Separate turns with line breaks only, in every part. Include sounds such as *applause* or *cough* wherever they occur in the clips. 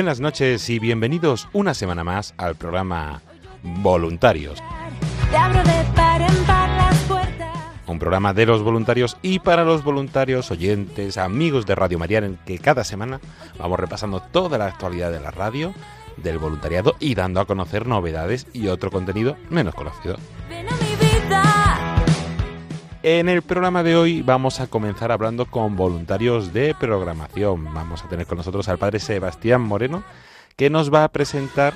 Buenas noches y bienvenidos una semana más al programa Voluntarios, un programa de los voluntarios y para los voluntarios, oyentes, amigos de Radio María, en el que cada semana vamos repasando toda la actualidad de la radio, del voluntariado y dando a conocer novedades y otro contenido menos conocido. En el programa de hoy vamos a comenzar hablando con voluntarios de programación. Vamos a tener con nosotros al padre Sebastián Moreno, que nos va a presentar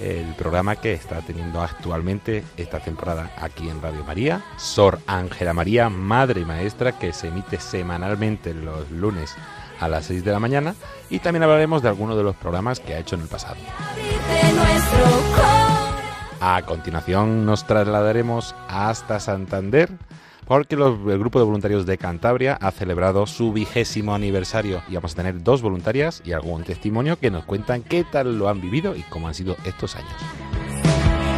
el programa que está teniendo actualmente esta temporada aquí en Radio María, Sor Ángela María, Madre Maestra, que se emite semanalmente los lunes a las 6 de la mañana y también hablaremos de algunos de los programas que ha hecho en el pasado. A continuación nos trasladaremos hasta Santander porque los- el grupo de voluntarios de Cantabria ha celebrado su vigésimo aniversario y vamos a tener dos voluntarias y algún testimonio que nos cuentan qué tal lo han vivido y cómo han sido estos años.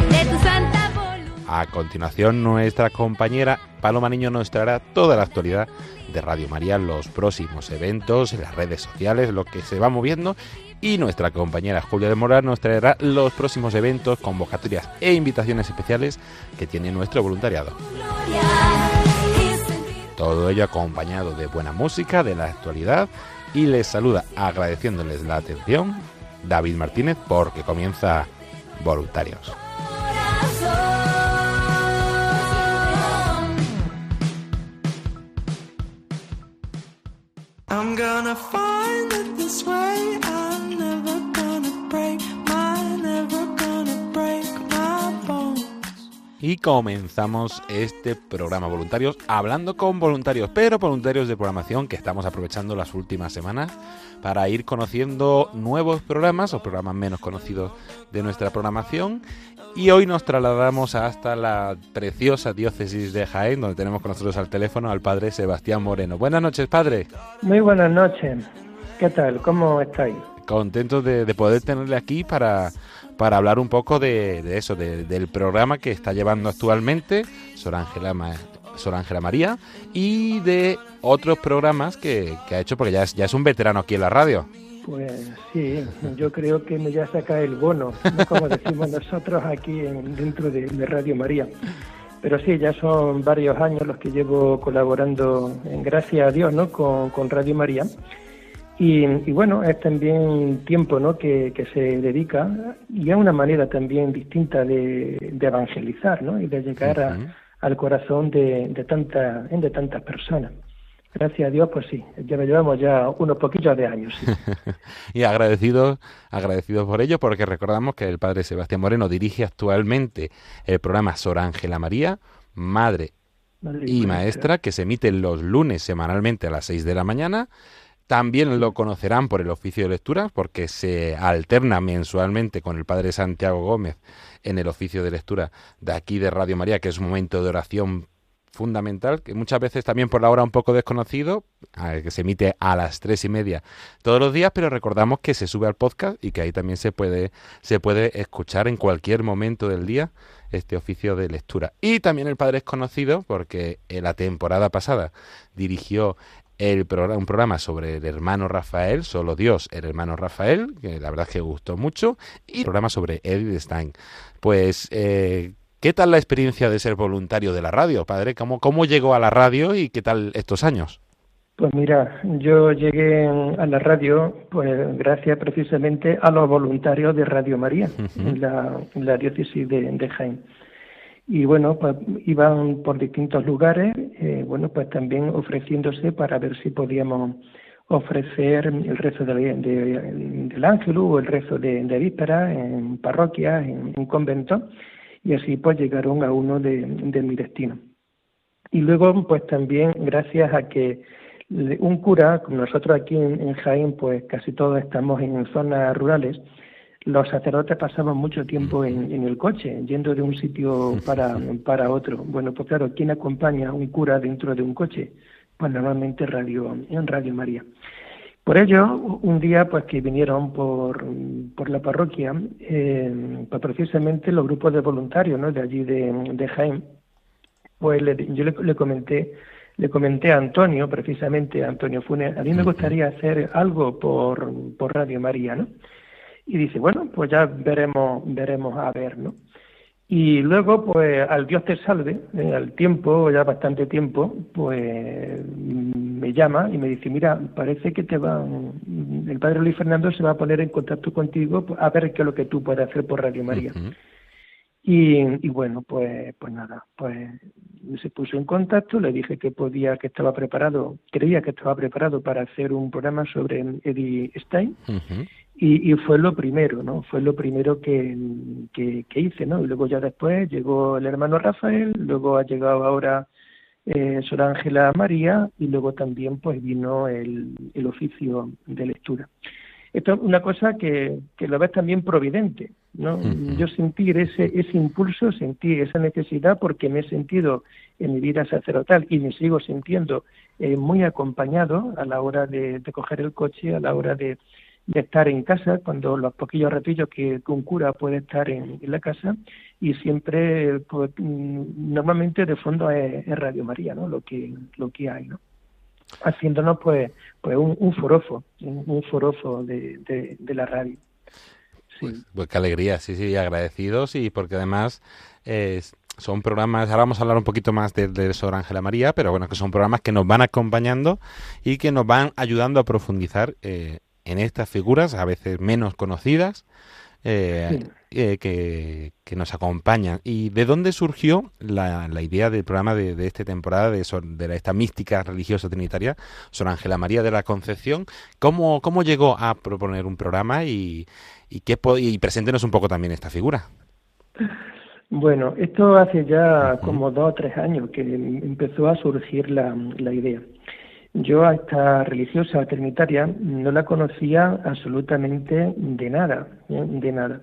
De tu santa voluntad.
A continuación nuestra compañera Paloma Niño nos traerá toda la actualidad de Radio María, los próximos eventos, las redes sociales, lo que se va moviendo y nuestra compañera Julia de Moral nos traerá los próximos eventos, convocatorias e invitaciones especiales que tiene nuestro voluntariado.
Sentir
Todo ello acompañado de buena música, de la actualidad y les saluda agradeciéndoles la atención David Martínez porque comienza Voluntarios. Y comenzamos este programa voluntarios hablando con voluntarios, pero voluntarios de programación que estamos aprovechando las últimas semanas para ir conociendo nuevos programas o programas menos conocidos de nuestra programación. Y hoy nos trasladamos hasta la preciosa diócesis de Jaén, donde tenemos con nosotros al teléfono al padre Sebastián Moreno. Buenas noches, padre.
Muy buenas noches. ¿Qué tal? ¿Cómo estáis?
Contentos de, de poder tenerle aquí para, para hablar un poco de, eso, de- del programa que está llevando actualmente Sor Ángela, María y de otros programas que, ha hecho, porque ya es, ya es un veterano aquí en la radio.
Pues sí, yo creo que me ya saca el bono, ¿no? como decimos nosotros aquí en- dentro de, Radio María. Pero sí, ya son varios años los que llevo colaborando, en gracias a Dios, ¿no? con Radio María. Y, y bueno, es también tiempo ¿no? que, que se dedica y es una manera también distinta de, de evangelizar ¿no? y de llegar a- al corazón de, de, tanta, de tantas personas. Gracias a Dios, pues sí, ya llevamos ya unos poquillos de años. sí. *laughs*
y agradecidos, agradecidos por ello, porque recordamos que el padre Sebastián Moreno dirige actualmente el programa Sor Ángela María, Madre
Madre
y maestra que se emite los lunes semanalmente a las 6 de la mañana. También lo conocerán por el oficio de lectura porque se alterna mensualmente con el padre Santiago Gómez en el oficio de lectura de aquí de Radio María, que es un momento de oración fundamental, que muchas veces también por la hora un poco desconocido, que se emite a las tres y media todos los días, pero recordamos que se sube al podcast y que ahí también se puede, se puede escuchar en cualquier momento del día este oficio de lectura. Y también el padre es conocido porque en la temporada pasada dirigió el programa, un programa sobre el hermano Rafael, solo Dios, el hermano Rafael, que la verdad es que gustó mucho, y el programa sobre Edith Stein. Pues, eh, ¿qué tal la experiencia de ser voluntario de la radio, padre? ¿Cómo, ¿Cómo llegó a la radio y qué tal estos años?
Pues mira, yo llegué a la radio pues gracias precisamente a los voluntarios de Radio María, en, la, diócesis de, de Jaén y bueno, pues iban por distintos lugares, eh, bueno, pues también ofreciéndose para ver si podíamos ofrecer el rezo de, del ángel o el rezo de, de víspera en parroquias, en, en, conventos, y así pues llegaron a uno de, mi destino. Y luego, pues también gracias a que un cura, como nosotros aquí en, en Jaén, pues casi todos estamos en zonas rurales, los sacerdotes pasaban mucho tiempo en, el coche, yendo de un sitio para, para otro. Bueno, pues claro, ¿quién acompaña a un cura dentro de un coche? Pues normalmente radio, en Radio María. Por ello, un día pues que vinieron por, por la parroquia, eh, pues precisamente los grupos de voluntarios ¿no? de allí de, de Jaén, pues yo le, comenté le comenté a Antonio, precisamente a Antonio Funes, a mí me gustaría hacer algo por, por Radio María, ¿no? Y dice, bueno, pues ya veremos, veremos a ver, ¿no? Y luego, pues al Dios te salve, en al tiempo, ya bastante tiempo, pues me llama y me dice, mira, parece que te va, el padre Luis Fernando se va a poner en contacto contigo a ver qué es lo que tú puedes hacer por Radio María. y, y, bueno, pues, pues nada, pues se puso en contacto, le dije que podía, que estaba preparado, creía que estaba preparado para hacer un programa sobre Eddie Stein. Y, fue lo primero, ¿no? Fue lo primero que, que, hice, ¿no? Y luego ya después llegó el hermano Rafael, luego ha llegado ahora eh, Sor Ángela María y luego también pues vino el, el oficio de lectura. Esto es una cosa que, que lo ves también providente, ¿no? Yo sentir ese, ese impulso, sentí esa necesidad porque me he sentido en mi vida sacerdotal y me sigo sintiendo eh, muy acompañado a la hora de, de coger el coche, a la hora de, de estar en casa, cuando los poquillos ratillos que un cura puede estar en, la casa, y siempre, pues, mm, normalmente de fondo es, Radio María, ¿no? Lo que, lo que hay, ¿no? Haciéndonos, pues, pues un, un forofo, un, forofo de, de, la radio.
Sí. Pues, pues, qué alegría, sí, sí, agradecidos y porque además son programas, ahora vamos a hablar un poquito más de, de Sor Ángela María, pero bueno, que son programas que nos van acompañando y que nos van ayudando a profundizar eh, en estas figuras, a veces menos conocidas, eh, eh, que, nos acompañan. ¿Y de dónde surgió la, la idea del programa de, de esta temporada de, de esta mística religiosa trinitaria, Sor Ángela María de la Concepción? ¿Cómo, cómo llegó a proponer un programa y, y, qué, y preséntenos un poco también esta figura?
Bueno, esto hace ya como dos o tres años que empezó a surgir la, la idea. Yo a esta religiosa trinitaria no la conocía absolutamente de nada, ¿eh? de nada.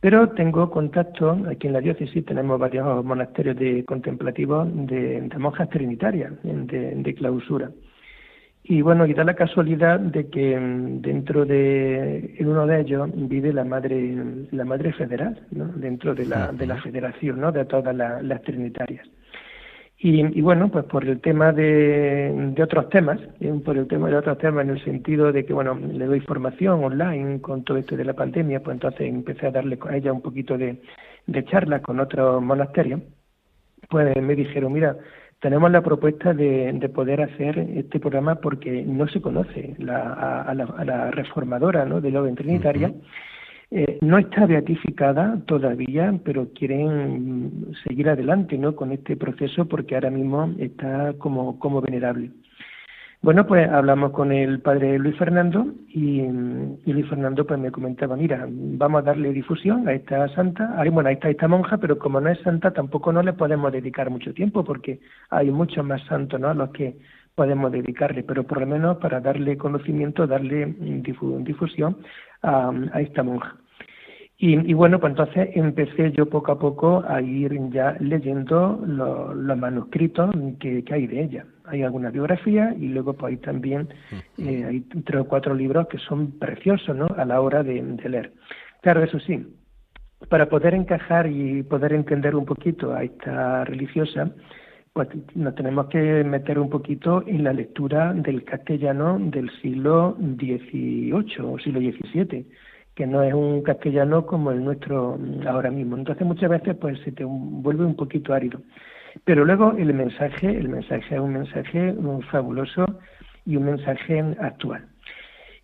Pero tengo contacto, aquí en la diócesis tenemos varios monasterios de contemplativos de, monjas trinitarias, ¿eh? de, clausura. Y bueno, y da la casualidad de que mm, dentro de en uno de ellos vive la madre la madre federal, ¿no? dentro de la, de la federación, ¿no? de todas las trinitarias. Y, bueno, pues por el tema de, de otros temas, ¿eh? por el tema de otros temas en el sentido de que, bueno, le doy formación online con todo esto de la pandemia, pues entonces empecé a darle a ella un poquito de, de charla con otros monasterios, pues me dijeron, mira, tenemos la propuesta de, de poder hacer este programa porque no se conoce la, a, la, a la reformadora ¿no? de la orden trinitaria. Eh, no está beatificada todavía, pero quieren seguir adelante ¿no? con este proceso porque ahora mismo está como, como venerable. Bueno, pues hablamos con el padre Luis Fernando y, Luis Fernando pues me comentaba, mira, vamos a darle difusión a esta santa, bueno, a esta, esta monja, pero como no es santa tampoco no le podemos dedicar mucho tiempo porque hay muchos más santos ¿no? a los que podemos dedicarle, pero por lo menos para darle conocimiento, darle difusión a, esta monja. Y, bueno, pues entonces empecé yo poco a poco a ir ya leyendo los manuscritos que, hay de ella. Hay alguna biografía y luego pues hay también eh, hay tres o cuatro libros que son preciosos ¿no? a la hora de, de leer. Claro, eso sí, para poder encajar y poder entender un poquito a esta religiosa, pues nos tenemos que meter un poquito en la lectura del castellano del siglo XVIII o siglo XVII, que no es un castellano como el nuestro ahora mismo. Entonces muchas veces pues se te vuelve un poquito árido. Pero luego el mensaje, el mensaje es un mensaje fabuloso y un mensaje actual.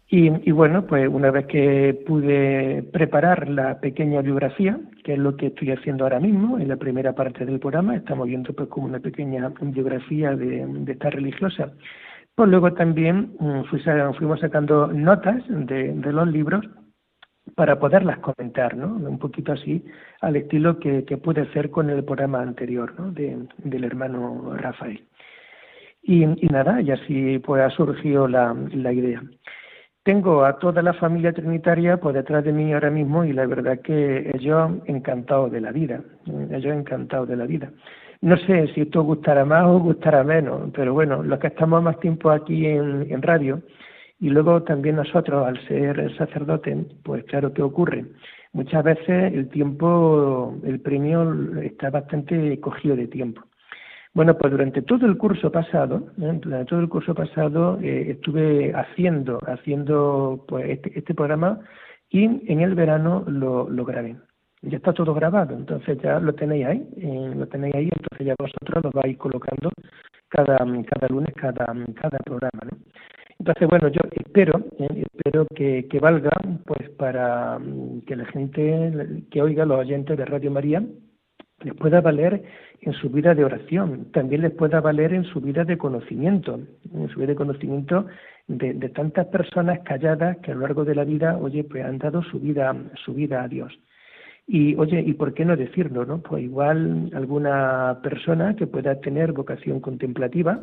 Y, bueno, pues una vez que pude preparar la pequeña biografía, que es lo que estoy haciendo ahora mismo, en la primera parte del programa, estamos viendo pues como una pequeña biografía de, esta religiosa, pues luego también mm, fuimos sacando notas de, los libros para poderlas comentar, ¿no? Un poquito así, al estilo que, pude hacer con el programa anterior, ¿no? del hermano Rafael. Y, nada, y así pues ha surgido la idea. Tengo a toda la familia trinitaria por detrás de mí ahora mismo y la verdad que ellos encantados de la vida, ellos encantados de la vida. No sé si esto gustará más o gustará menos, pero bueno, los que estamos más tiempo aquí en, radio y luego también nosotros al ser sacerdotes, pues claro que ocurre. Muchas veces el tiempo, el premio está bastante cogido de tiempo. Bueno, pues durante todo el curso pasado, ¿eh? durante todo el curso pasado eh, estuve haciendo, haciendo pues este, este, programa y en el verano lo, grabé. Ya está todo grabado, entonces ya lo tenéis ahí, eh, lo tenéis ahí, entonces ya vosotros lo vais colocando cada, cada lunes, cada, cada programa. Entonces, bueno, yo espero, espero que, que valga pues para que la gente, que oiga los oyentes de Radio María, les pueda valer en su vida de oración, también les pueda valer en su vida de conocimiento, en su vida de conocimiento de, tantas personas calladas que a lo largo de la vida, oye, pues han dado su vida, su vida a Dios. Y oye, ¿y por qué no decirlo, no? Pues igual alguna persona que pueda tener vocación contemplativa,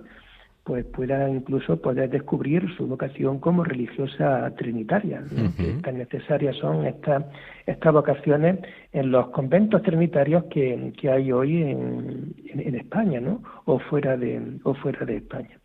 pues pueda incluso poder descubrir su vocación como religiosa trinitaria. Tan necesarias son estas estas vocaciones en los conventos trinitarios que, que hay hoy en, en, España, ¿no? O fuera de o fuera de España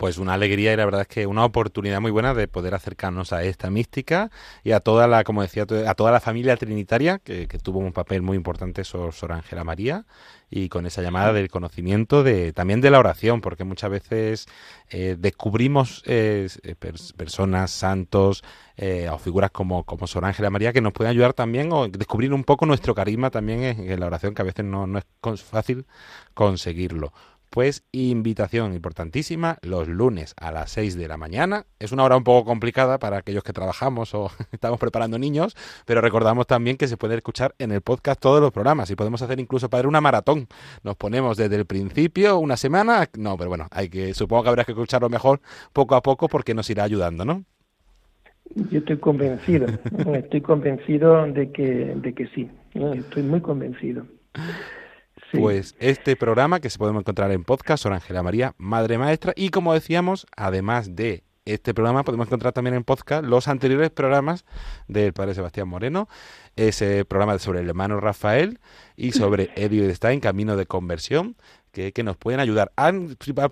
pues una alegría y la verdad es que una oportunidad muy buena de poder acercarnos a esta mística y a toda la, como decía, a toda la familia trinitaria que, tuvo un papel muy importante Sor, Ángela María y con esa llamada del conocimiento de también de la oración, porque muchas veces eh, descubrimos eh, personas, santos eh, o figuras como, como Sor Ángela María que nos pueden ayudar también o descubrir un poco nuestro carisma también en, en la oración, que a veces no, no es fácil conseguirlo pues invitación importantísima los lunes a las 6 de la mañana. Es una hora un poco complicada para aquellos que trabajamos o *laughs* estamos preparando niños, pero recordamos también que se puede escuchar en el podcast todos los programas y podemos hacer incluso para una maratón. Nos ponemos desde el principio una semana, no, pero bueno, hay que supongo que habrá que escucharlo mejor poco a poco porque nos irá ayudando, ¿no?
Yo estoy convencido, *laughs* estoy convencido de que de que sí, estoy muy convencido.
Pues este programa que se podemos encontrar en podcast son Ángela María, Madre Maestra, y como decíamos, además de este programa podemos encontrar también en podcast los anteriores programas del padre Sebastián Moreno, ese programa sobre el hermano Rafael y *laughs* sobre Edio Stein, Camino de Conversión, que, que, nos pueden ayudar.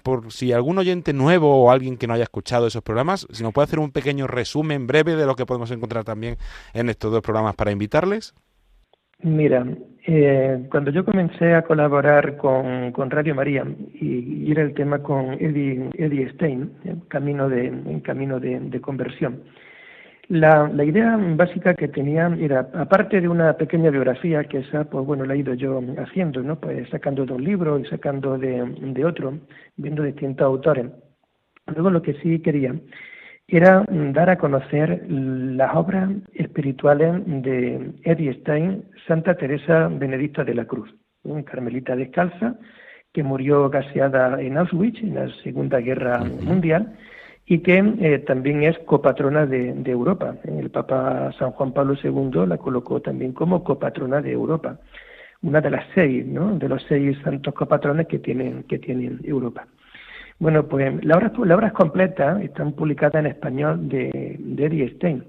Por si algún oyente nuevo o alguien que no haya escuchado esos programas, si nos puede hacer un pequeño resumen breve de lo que podemos encontrar también en estos dos programas para invitarles.
Mira, eh, cuando yo comencé a colaborar con, Radio María y, era el tema con Eddie, Eddie Stein, en camino de, en camino de, conversión, la, la, idea básica que tenía era, aparte de una pequeña biografía, que esa, pues bueno, la he ido yo haciendo, ¿no? Pues sacando de un libro y sacando de, de otro, viendo distintos autores. Luego lo que sí quería era dar a conocer las obras espirituales de Eddie Stein, Santa Teresa Benedicta de la Cruz, una carmelita descalza que murió gaseada en Auschwitz en la Segunda Guerra Mundial y que eh, también es copatrona de, Europa. El Papa San Juan Pablo II la colocó también como copatrona de Europa, una de las seis, ¿no? de los seis santos copatrones que tienen, que tienen Europa. Bueno, pues las obras, las obras completas están publicadas en español de, de Eddie Stein.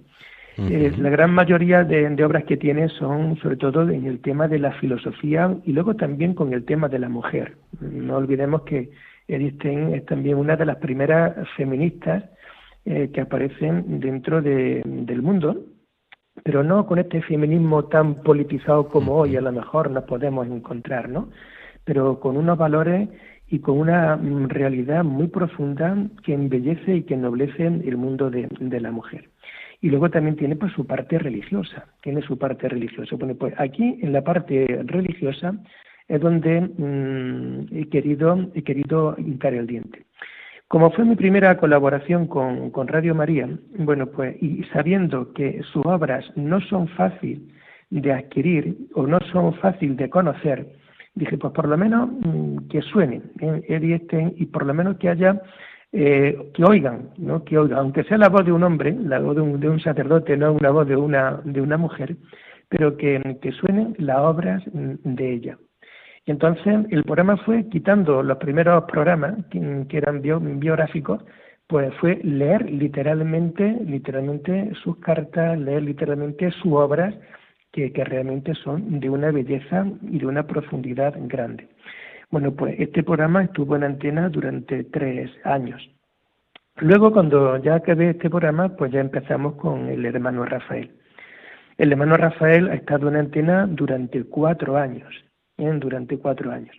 Eh, la gran mayoría de, obras que tiene son sobre todo en el tema de la filosofía y luego también con el tema de la mujer. No olvidemos que Edith Stein es también una de las primeras feministas eh, que aparecen dentro del mundo, pero no con este feminismo tan politizado como hoy a lo mejor nos podemos encontrar, ¿no? pero con unos valores y con una mm, realidad muy profunda que embellece y que ennoblece el mundo de, la mujer. Y luego también tiene pues su parte religiosa, tiene su parte religiosa. Bueno, pues aquí en la parte religiosa es donde mm, he querido he querido hincar el diente. Como fue mi primera colaboración con, con Radio María, bueno, pues y sabiendo que sus obras no son fáciles de adquirir o no son fáciles de conocer, dije, pues por lo menos mm, que suenen ¿eh? y por lo menos que haya, eh, que oigan, ¿no? Que oigan, aunque sea la voz de un hombre, la voz de un, de un sacerdote, no una voz de una, de una mujer, pero que, que suenen las obras mm, de ella. Y entonces el programa fue quitando los primeros programas que, eran biográficos, pues fue leer literalmente, literalmente sus cartas, leer literalmente sus obras que, realmente son de una belleza y de una profundidad grande. Bueno, pues este programa estuvo en antena durante tres años. Luego, cuando ya acabé este programa, pues ya empezamos con el hermano Rafael. El hermano Rafael ha estado en antena durante cuatro años, ¿eh? durante cuatro años.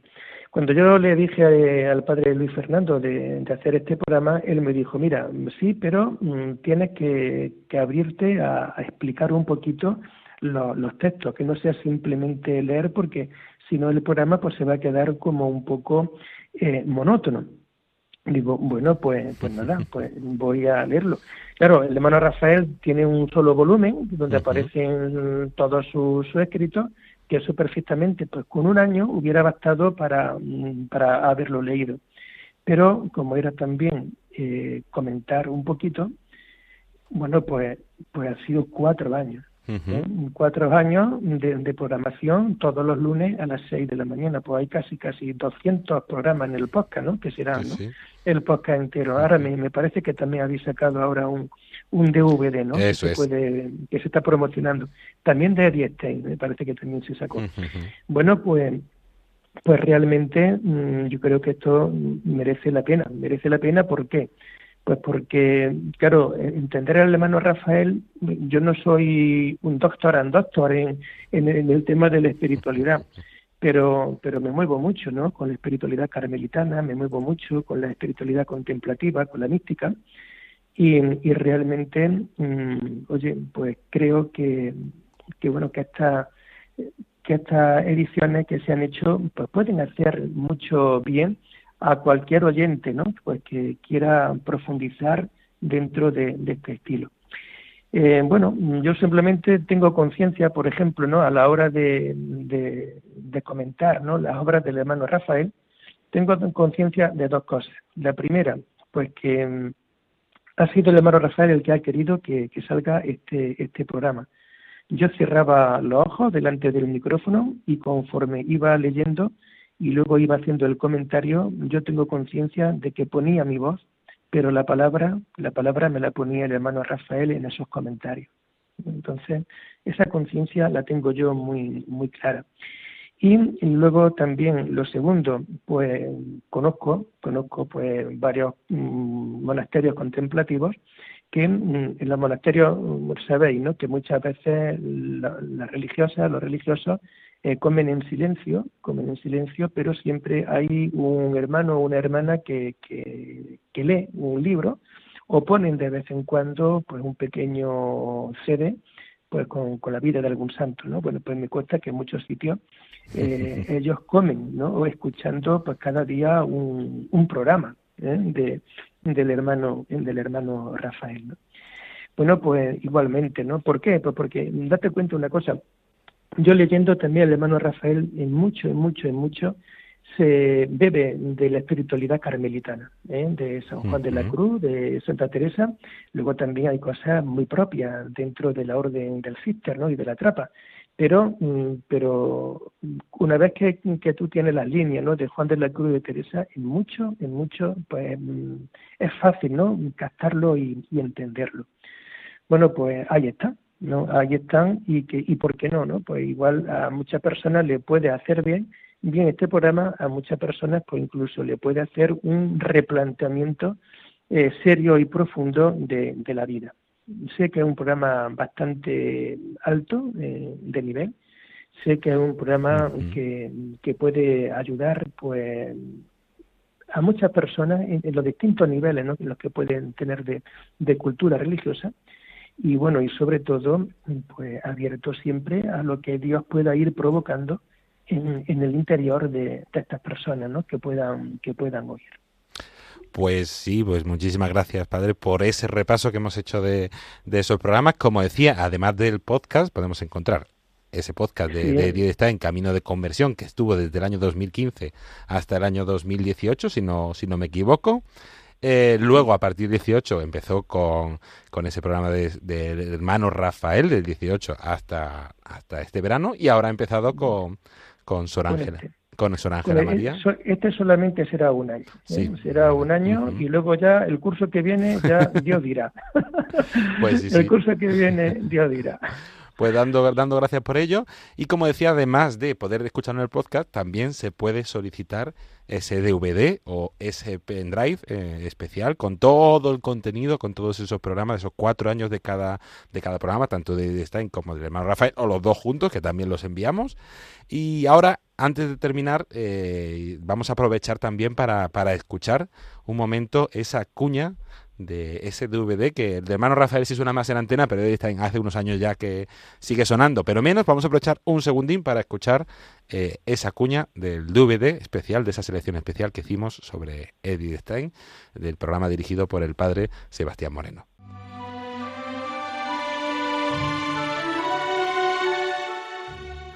Cuando yo le dije eh, al padre Luis Fernando de, hacer este programa, él me dijo, mira, sí, pero mm, tienes que, abrirte a, explicar un poquito los textos, que no sea simplemente leer, porque si no el programa pues se va a quedar como un poco eh, monótono. Digo, bueno, pues, pues nada, *laughs* pues voy a leerlo. Claro, el hermano Rafael tiene un solo volumen donde aparecen todos sus, escritos, que eso perfectamente, pues con un año hubiera bastado para, para haberlo leído. Pero como era también eh, comentar un poquito, bueno, pues, pues ha sido cuatro años. ¿Eh? Cuatro años de, programación todos los lunes a las seis de la mañana. Pues hay casi casi 200 programas en el podcast, ¿no? Que será el podcast entero. Ahora me, parece que también habéis sacado ahora un, un DVD, ¿no?
Eso
que,
es.
puede, que se está promocionando. También de Eddie me parece que también se sacó. Bueno, pues pues realmente mm, yo creo que esto merece la pena. Merece la pena, ¿por qué? Pues porque, claro, entender al hermano Rafael, yo no soy un doctor and doctor en, en, el tema de la espiritualidad, pero, pero me muevo mucho, ¿no? Con la espiritualidad carmelitana, me muevo mucho con la espiritualidad contemplativa, con la mística, y, y realmente, mm, oye, pues creo que, que bueno, que esta que estas ediciones que se han hecho pues pueden hacer mucho bien a cualquier oyente, ¿no? Pues que quiera profundizar dentro de, este estilo. Eh, bueno, yo simplemente tengo conciencia, por ejemplo, ¿no? A la hora de, comentar. Las obras del hermano Rafael, tengo conciencia de dos cosas. La primera, pues que mm, ha sido el hermano Rafael el que ha querido que, que salga este, este programa. Yo cerraba los ojos delante del micrófono y conforme iba leyendo, y luego iba haciendo el comentario, yo tengo conciencia de que ponía mi voz, pero la palabra, la palabra me la ponía el hermano Rafael en esos comentarios. Entonces, esa conciencia la tengo yo muy, muy clara. Y, luego también lo segundo, pues conozco, conozco pues varios mm, monasterios contemplativos que mm, en los monasterios mm, sabéis, ¿no? Que muchas veces las religiosas, los religiosos eh, comen en silencio, comen en silencio, pero siempre hay un hermano o una hermana que, que, lee un libro o ponen de vez en cuando pues un pequeño CD pues con, con, la vida de algún santo, ¿no? Bueno, pues me cuesta que en muchos sitios eh, *laughs* ellos comen, ¿no? O escuchando pues cada día un, un programa ¿eh? de, del hermano del hermano Rafael, ¿no? Bueno, pues igualmente, ¿no? ¿Por qué? Pues porque date cuenta una cosa, yo leyendo también al hermano Rafael, en mucho, en mucho, en mucho, se bebe de la espiritualidad carmelitana, ¿eh? de San Juan de la Cruz, de Santa Teresa. Luego también hay cosas muy propias dentro de la orden del Cister ¿no? y de la trapa. Pero, mm, pero una vez que, que tú tienes las líneas ¿no? de Juan de la Cruz y de Teresa, en mucho, en mucho, pues mm, es fácil ¿no? captarlo y entenderlo. Bueno, pues ahí está. ¿No? Ahí están y, que, y por qué no, ¿no? Pues igual a muchas personas le puede hacer bien, bien este programa, a muchas personas pues incluso le puede hacer un replanteamiento eh, serio y profundo de, de, la vida. Sé que es un programa bastante alto eh, de nivel, sé que es un programa que, que puede ayudar pues a muchas personas en, los distintos niveles ¿no? los que pueden tener de, de, cultura religiosa y bueno y sobre todo pues abierto siempre a lo que Dios pueda ir provocando en, en el interior de, de, estas personas ¿no? que puedan que puedan oír
pues sí, pues muchísimas gracias, padre, por ese repaso que hemos hecho de, de esos programas. Como decía, además del podcast, podemos encontrar ese podcast de, de Dios está en camino de conversión que estuvo desde el año 2015 hasta el año 2018, si no, si no me equivoco. Eh, luego, a partir del 18, empezó con, con ese programa del de, hermano Rafael, del 18 hasta, hasta este verano, y ahora ha empezado con, con Sor Ángela. Con Sor Ángela María.
Este solamente será un año. ¿eh? Será un año uh -huh. y luego ya el curso que viene, ya *laughs* Dios dirá.
Pues sí,
el
sí.
curso que viene, Dios dirá.
Pues dando, dando gracias por ello. Y como decía, además de poder escuchar en el podcast, también se puede solicitar ese DVD o ese pendrive eh, especial con todo el contenido, con todos esos programas, esos cuatro años de cada, de cada programa, tanto de Stein como del hermano Rafael, o los dos juntos, que también los enviamos. Y ahora, antes de terminar, eh, vamos a aprovechar también para, para escuchar un momento esa cuña de ese DVD que el de hermano Rafael sí suena más en antena, pero está en hace unos años ya que sigue sonando, pero menos. Vamos a aprovechar un segundín para escuchar eh, esa cuña del DVD especial, de esa selección especial que hicimos sobre Edith Stein, del programa dirigido por el padre Sebastián Moreno.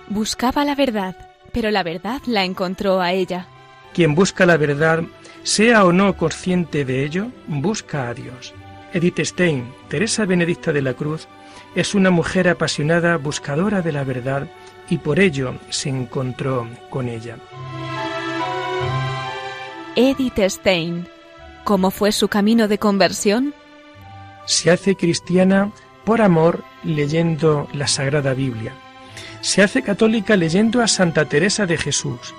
Buscaba la verdad, pero la verdad la encontró a ella.
Quien busca la verdad sea o no consciente de ello, busca a Dios. Edith Stein, Teresa Benedicta de la Cruz, es una mujer apasionada buscadora de la verdad y por ello se encontró con ella.
Edith Stein, ¿cómo fue su camino de conversión?
Se hace cristiana por amor leyendo la Sagrada Biblia. Se hace católica leyendo a Santa Teresa de Jesús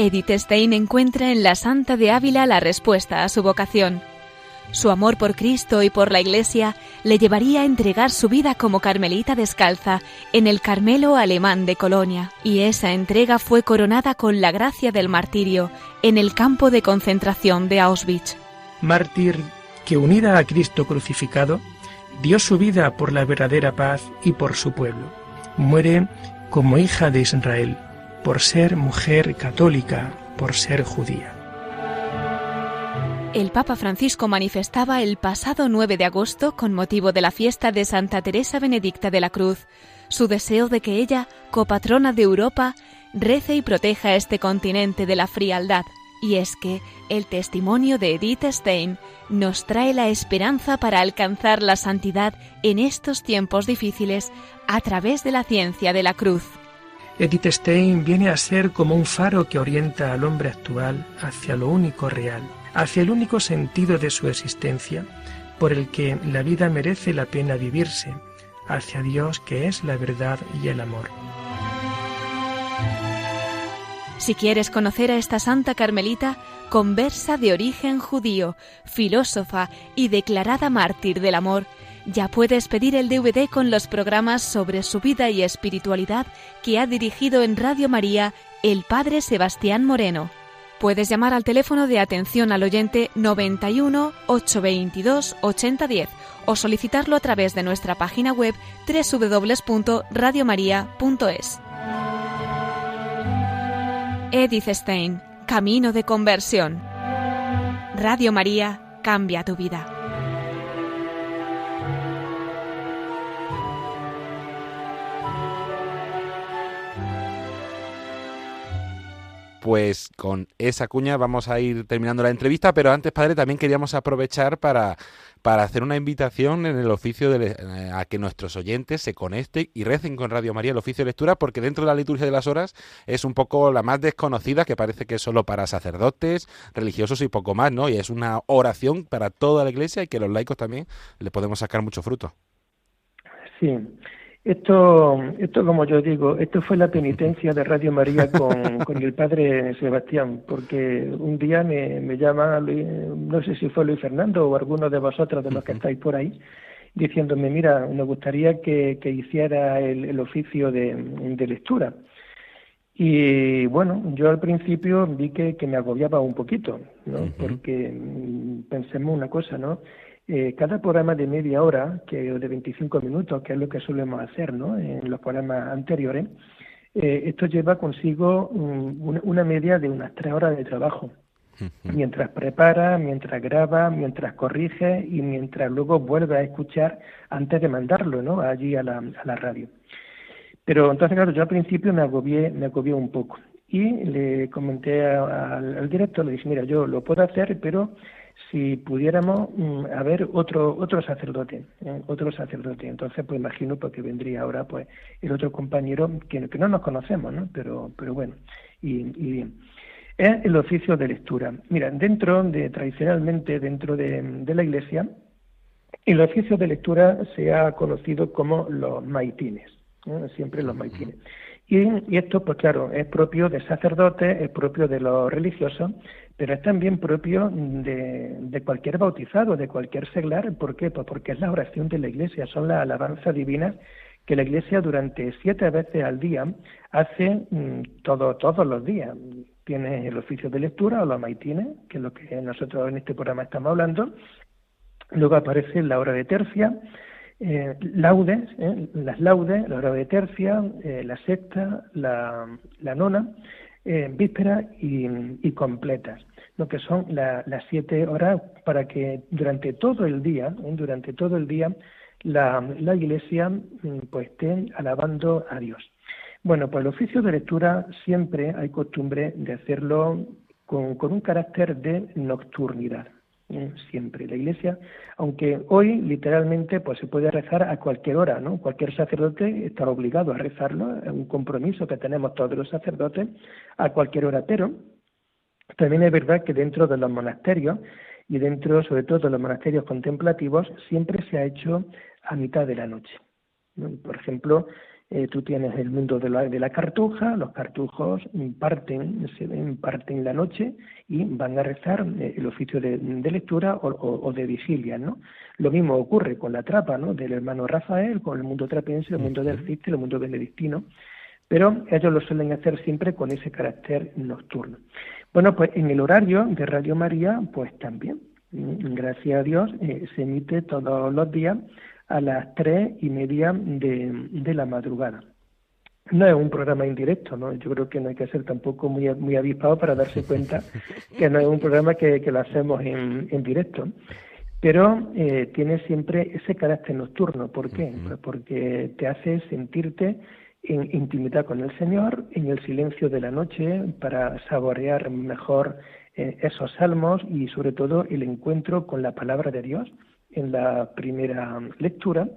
Edith Stein encuentra en la Santa de Ávila la respuesta a su vocación. Su amor por Cristo y por la Iglesia le llevaría a entregar su vida como carmelita descalza en el Carmelo alemán de Colonia, y esa entrega fue coronada con la gracia del martirio en el campo de concentración de Auschwitz.
Mártir que unida a Cristo crucificado, dio su vida por la verdadera paz y por su pueblo. Muere como hija de Israel por ser mujer católica, por ser judía.
El Papa Francisco manifestaba el pasado 9 de agosto, con motivo de la fiesta de Santa Teresa Benedicta de la Cruz, su deseo de que ella, copatrona de Europa, rece y proteja este continente de la frialdad. Y es que el testimonio de Edith Stein nos trae la esperanza para alcanzar la santidad en estos tiempos difíciles a través de la ciencia de la cruz.
Edith Stein viene a ser como un faro que orienta al hombre actual hacia lo único real, hacia el único sentido de su existencia, por el que la vida merece la pena vivirse, hacia Dios que es la verdad y el amor.
Si quieres conocer a esta santa carmelita, conversa de origen judío, filósofa y declarada mártir del amor, ya puedes pedir el DVD con los programas sobre su vida y espiritualidad que ha dirigido en Radio María el Padre Sebastián Moreno. Puedes llamar al teléfono de atención al oyente 91 822 8010 o solicitarlo a través de nuestra página web www.radiomaria.es. Edith Stein, Camino de Conversión. Radio María, cambia tu vida.
Pues con esa cuña vamos a ir terminando la entrevista, pero antes, padre, también queríamos aprovechar para, para hacer una invitación en el oficio de, eh, a que nuestros oyentes se conecten y recen con Radio María el oficio de lectura, porque dentro de la liturgia de las horas es un poco la más desconocida, que parece que es solo para sacerdotes, religiosos y poco más, ¿no? Y es una oración para toda la iglesia y que los laicos también le podemos sacar mucho fruto.
Sí. Esto, esto como yo digo, esto fue la penitencia de Radio María con, *laughs* con el padre Sebastián, porque un día me, me llama, Luis, no sé si fue Luis Fernando o alguno de vosotros de los que estáis por ahí, diciéndome, mira, me gustaría que, hiciera el, oficio de, lectura. Y bueno, yo al principio vi que, me agobiaba un poquito, ¿no? Porque mm, pensemos una cosa, ¿no? Eh, cada programa de media hora, que de 25 minutos, que es lo que solemos hacer, ¿no? En los programas anteriores, eh, esto lleva consigo una media de unas tres horas de trabajo mientras prepara, mientras graba, mientras corrige y mientras luego vuelve a escuchar antes de mandarlo ¿no? allí a la, a la radio. Pero entonces, claro, yo al principio me agobié, me agobié un poco y le comenté al, director, le dije, mira, yo lo puedo hacer, pero si pudiéramos mm, haber otro otro sacerdote, ¿eh? otro sacerdote. Entonces, pues imagino porque vendría ahora pues el otro compañero que, que no nos conocemos, ¿no? Pero, pero bueno, y, y bien es el oficio de lectura. Mira, dentro de, tradicionalmente, dentro de, la Iglesia, el oficio de lectura se ha conocido como los maitines, siempre los maitines. Y, esto, pues claro, es propio de sacerdotes, es propio de los religiosos, pero es también propio de, cualquier bautizado, de cualquier seglar. ¿Por qué? Pues porque es la oración de la Iglesia, son las alabanzas divinas que la Iglesia durante siete veces al día hace mm, todo, todos los días tienes el oficio de lectura o los maitines, que es lo que nosotros en este programa estamos hablando. Luego aparece la hora de tercia, eh, laudes, eh, las laudes, la hora de tercia, eh, la sexta, la, nona, víspera y, completas, lo que son las siete horas para que durante todo el día, durante todo el día, la, la Iglesia mm, pues esté alabando a Dios. Bueno, pues el oficio de lectura siempre hay costumbre de hacerlo con, un carácter de nocturnidad. Siempre. La Iglesia, aunque hoy literalmente pues se puede rezar a cualquier hora, ¿no? Cualquier sacerdote está obligado a rezarlo, es un compromiso que tenemos todos los sacerdotes a cualquier hora, pero también es verdad que dentro de los monasterios y dentro sobre todo de los monasterios contemplativos siempre se ha hecho a mitad de la noche. Por ejemplo, eh, tú tienes el mundo de la, de la cartuja, los cartujos parten, se parten la noche y van a rezar eh, el oficio de, lectura o, de vigilia, ¿no? Lo mismo ocurre con la trapa, ¿no? Del hermano Rafael, con el mundo trapense, el mundo del Ciste, el mundo benedictino, pero ellos lo suelen hacer siempre con ese carácter nocturno. Bueno, pues en el horario de Radio María, pues también, mm, gracias a Dios, eh, se emite todos los días a las tres y media de, la madrugada. No es un programa indirecto, ¿no? Yo creo que no hay que ser tampoco muy, muy avispado para darse cuenta *laughs* que no es un programa que, lo hacemos en, en directo. Pero eh, tiene siempre ese carácter nocturno. ¿Por qué? Pues porque te hace sentirte en intimidad con el Señor, en el silencio de la noche, para saborear mejor eh, esos salmos y sobre todo el encuentro con la palabra de Dios en la primera lectura,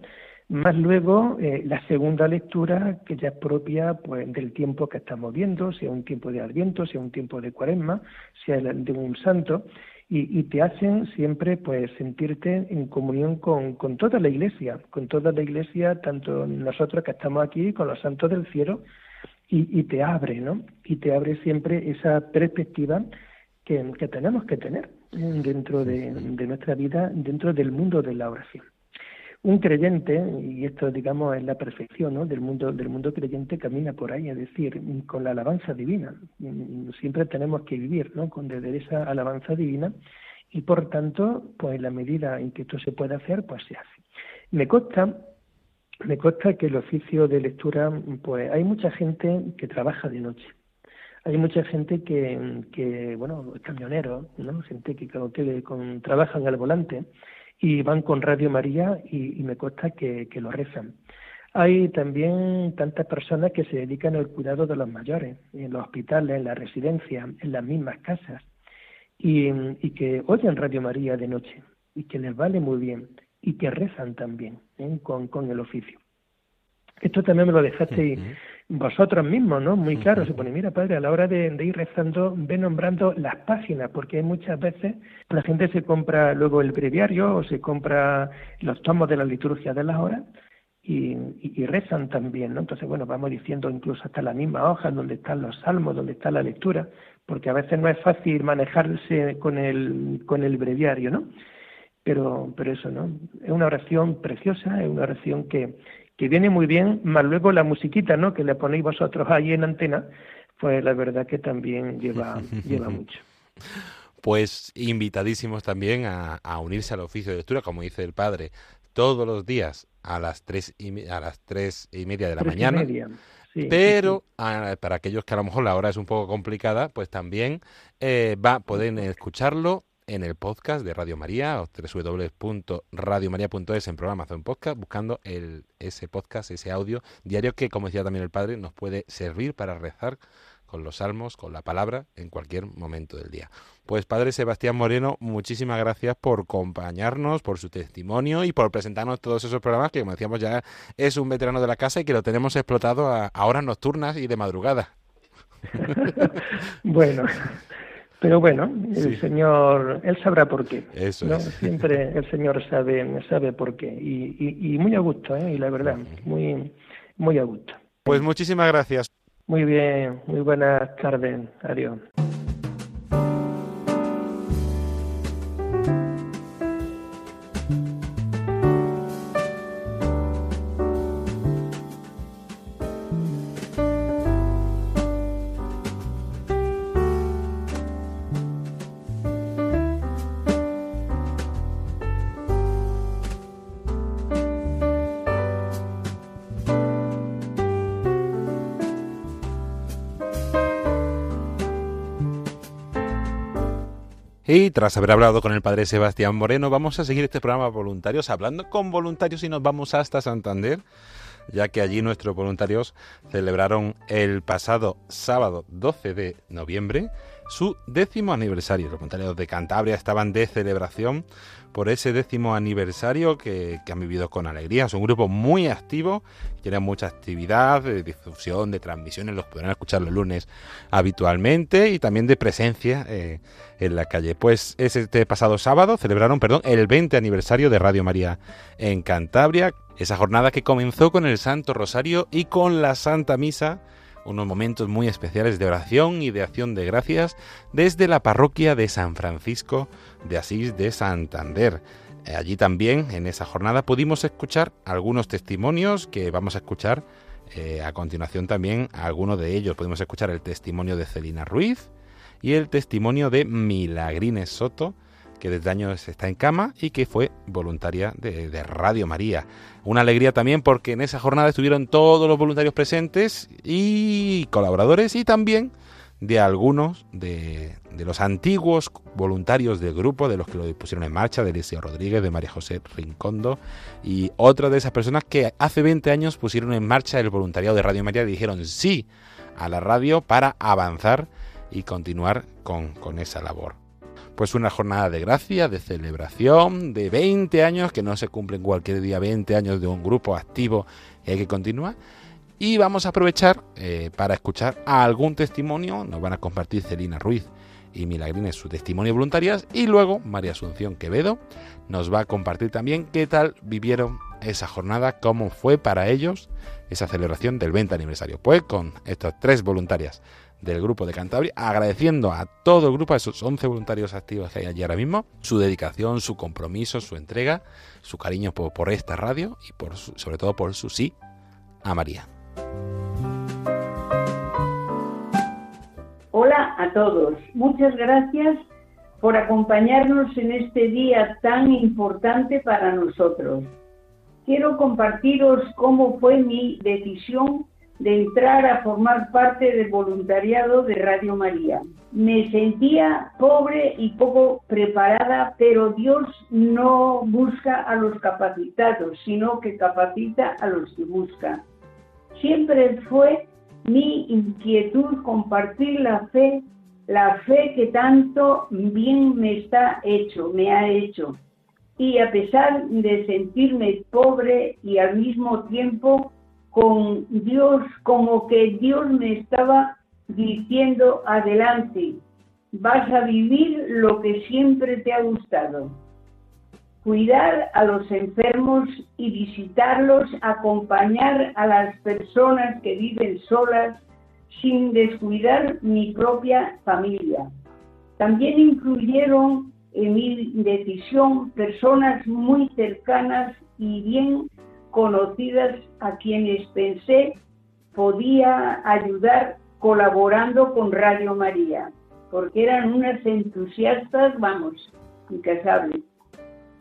más luego eh, la segunda lectura que ya es propia pues del tiempo que estamos viendo, sea un tiempo de Adviento, sea un tiempo de Cuaresma, sea de un santo, y, te hacen siempre pues sentirte en comunión con, con, toda la Iglesia, con toda la Iglesia, tanto nosotros que estamos aquí, con los santos del cielo, y, y te abre, ¿no? Y te abre siempre esa perspectiva que, que tenemos que tener dentro de, nuestra vida, dentro del mundo de la oración. Un creyente, y esto digamos es la perfección ¿no? del mundo del mundo creyente, camina por ahí, es decir, con la alabanza divina. Siempre tenemos que vivir ¿no? con esa alabanza divina y por tanto, pues en la medida en que esto se puede hacer, pues se hace. Me consta, me consta que el oficio de lectura, pues hay mucha gente que trabaja de noche hay mucha gente que, que bueno, camioneros, ¿no? Gente que, que con, trabajan al volante y van con Radio María y, me consta que, lo rezan. Hay también tantas personas que se dedican al cuidado de los mayores, en los hospitales, en la residencia, en las mismas casas, y, y que oyen Radio María de noche, y que les vale muy bien, y que rezan también ¿eh? con, con el oficio. Esto también me lo dejaste vosotros mismos, ¿no? Muy claro, se pone, mira, padre, a la hora de, ir rezando, ve nombrando las páginas, porque muchas veces la gente se compra luego el breviario o se compra los tomos de la liturgia de las horas y, rezan también, ¿no? Entonces, bueno, vamos diciendo incluso hasta la misma hoja donde están los salmos, donde está la lectura, porque a veces no es fácil manejarse con el, con el breviario, ¿no? pero, pero eso, ¿no? Es una oración preciosa, es una oración que, que viene muy bien, más luego la musiquita, ¿no? Que le ponéis vosotros ahí en antena, pues la verdad que también lleva, *laughs* lleva mucho.
Pues invitadísimos también a, unirse al oficio de lectura, como dice el padre, todos los días a las tres y, a las tres y media de la mañana. pero para aquellos que a lo mejor la hora es un poco complicada, pues también eh, va, pueden escucharlo en el podcast de Radio María o www.radiomaria.es en programa un podcast buscando el, ese podcast, ese audio diario que, como decía también el Padre, nos puede servir para rezar con los salmos, con la palabra, en cualquier momento del día. Pues Padre Sebastián Moreno, muchísimas gracias por acompañarnos, por su testimonio y por presentarnos todos esos programas que, como decíamos, ya es un veterano de la casa y que lo tenemos explotado a horas nocturnas y de madrugada. *laughs*
bueno, pero bueno, el Señor, Él sabrá por qué.
Eso
es. *laughs* Siempre el Señor sabe, sabe por qué. Y, y, muy a gusto, ¿eh? Y la verdad, muy, muy a gusto.
Pues muchísimas gracias.
Muy bien, muy buenas tardes. Adiós.
Tras haber hablado con el padre Sebastián Moreno, vamos a seguir este programa voluntarios, hablando con voluntarios y nos vamos hasta Santander, ya que allí nuestros voluntarios celebraron el pasado sábado 12 de noviembre su décimo aniversario. Los voluntarios de Cantabria estaban de celebración por ese décimo aniversario que, han vivido con alegría. Es un grupo muy activo, tiene mucha actividad de difusión, de transmisiones, los podrán escuchar los lunes habitualmente y también de presencia eh, en la calle. Pues este pasado sábado celebraron, perdón, el 20 aniversario de Radio María en Cantabria, esa jornada que comenzó con el Santo Rosario y con la Santa Misa unos momentos muy especiales de oración y de acción de gracias desde la parroquia de San Francisco de Asís de Santander. Eh, allí también, en esa jornada, pudimos escuchar algunos testimonios que vamos a escuchar eh, a continuación también, algunos de ellos. Pudimos escuchar el testimonio de Celina Ruiz y el testimonio de Milagrines Soto, que desde años está en cama y que fue voluntaria de, Radio María. Una alegría también porque en esa jornada estuvieron todos los voluntarios presentes y colaboradores y también de algunos de, los antiguos voluntarios del grupo, de los que lo pusieron en marcha, de Eliseo Rodríguez, de María José Rincondo y otras de esas personas que hace 20 años pusieron en marcha el voluntariado de Radio María y dijeron sí a la radio para avanzar y continuar con, con esa labor pues una jornada de gracia, de celebración, de 20 años, que no se cumplen cualquier día 20 años de un grupo activo y que continúa. Y vamos a aprovechar eh, para escuchar algún testimonio, nos van a compartir Celina Ruiz y Milagrines su testimonio voluntarias y luego María Asunción Quevedo nos va a compartir también qué tal vivieron esa jornada, cómo fue para ellos esa celebración del 20 aniversario. Pues con estas tres voluntarias del grupo de Cantabria, agradeciendo a todo el grupo, a esos 11 voluntarios activos que hay allí ahora mismo, su dedicación, su compromiso, su entrega, su cariño por, esta radio y por sobre todo por su sí a María.
Hola a todos, muchas gracias por acompañarnos en este día tan importante para nosotros. Quiero compartiros cómo fue mi decisión de entrar a formar parte del voluntariado de Radio María. Me sentía pobre y poco preparada, pero Dios no busca a los capacitados, sino que capacita a los que buscan. Siempre fue mi inquietud compartir la fe, la fe que tanto bien me está hecho, me ha hecho. Y a pesar de sentirme pobre y al mismo tiempo con Dios, como que Dios me estaba diciendo adelante, vas a vivir lo que siempre te ha gustado. Cuidar a los enfermos y visitarlos, acompañar a las personas que viven solas sin descuidar mi propia familia. También incluyeron en mi decisión personas muy cercanas y bien conocidas a quienes pensé podía ayudar colaborando con Radio María, porque eran unas entusiastas, vamos, incasables.